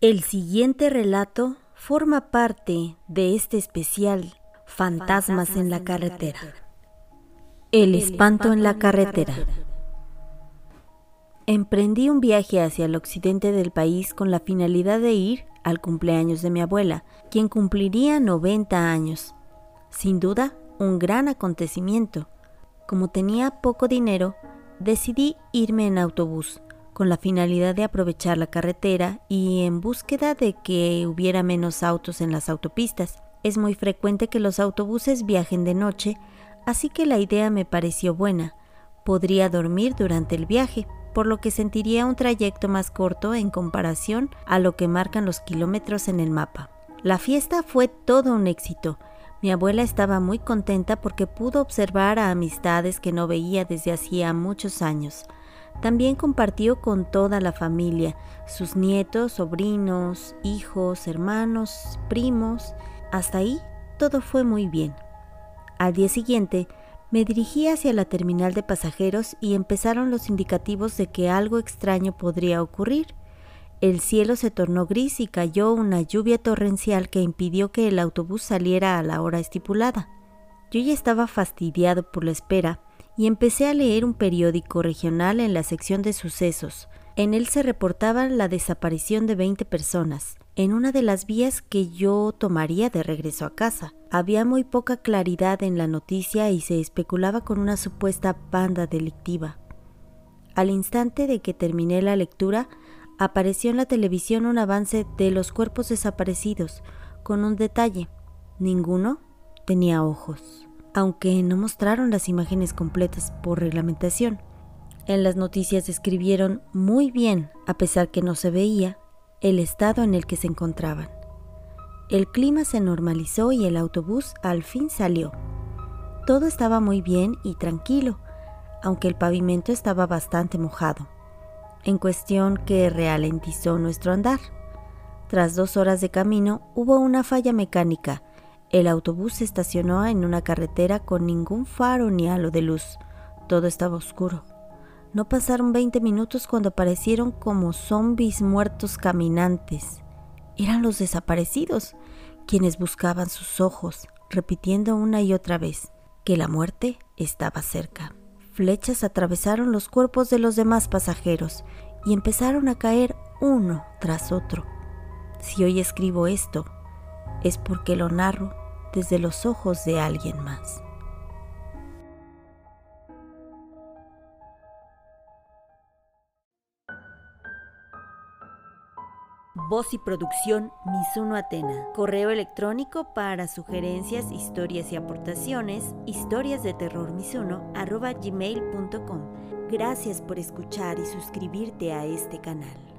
El siguiente relato forma parte de este especial Fantasmas en la carretera. El espanto en la carretera. Emprendí un viaje hacia el occidente del país con la finalidad de ir al cumpleaños de mi abuela, quien cumpliría 90 años. Sin duda, un gran acontecimiento. Como tenía poco dinero, decidí irme en autobús, con la finalidad de aprovechar la carretera y en búsqueda de que hubiera menos autos en las autopistas. Es muy frecuente que los autobuses viajen de noche, así que la idea me pareció buena. Podría dormir durante el viaje, por lo que sentiría un trayecto más corto en comparación a lo que marcan los kilómetros en el mapa. La fiesta fue todo un éxito. Mi abuela estaba muy contenta porque pudo observar a amistades que no veía desde hacía muchos años. También compartió con toda la familia, sus nietos, sobrinos, hijos, hermanos, primos. Hasta ahí todo fue muy bien. Al día siguiente, me dirigí hacia la terminal de pasajeros y empezaron los indicativos de que algo extraño podría ocurrir. El cielo se tornó gris y cayó una lluvia torrencial que impidió que el autobús saliera a la hora estipulada. Yo ya estaba fastidiado por la espera y empecé a leer un periódico regional en la sección de sucesos. En él se reportaba la desaparición de 20 personas, en una de las vías que yo tomaría de regreso a casa. Había muy poca claridad en la noticia y se especulaba con una supuesta banda delictiva. Al instante de que terminé la lectura, apareció en la televisión un avance de los cuerpos desaparecidos, con un detalle. Ninguno tenía ojos aunque no mostraron las imágenes completas por reglamentación. En las noticias describieron muy bien, a pesar que no se veía, el estado en el que se encontraban. El clima se normalizó y el autobús al fin salió. Todo estaba muy bien y tranquilo, aunque el pavimento estaba bastante mojado, en cuestión que ralentizó nuestro andar. Tras dos horas de camino hubo una falla mecánica el autobús se estacionó en una carretera con ningún faro ni halo de luz. Todo estaba oscuro. No pasaron 20 minutos cuando aparecieron como zombies muertos caminantes. Eran los desaparecidos, quienes buscaban sus ojos, repitiendo una y otra vez que la muerte estaba cerca. Flechas atravesaron los cuerpos de los demás pasajeros y empezaron a caer uno tras otro. Si hoy escribo esto, es porque lo narro desde los ojos de alguien más. Voz y producción Misuno Atena. Correo electrónico para sugerencias, historias y aportaciones, historias de terror gmail.com. Gracias por escuchar y suscribirte a este canal.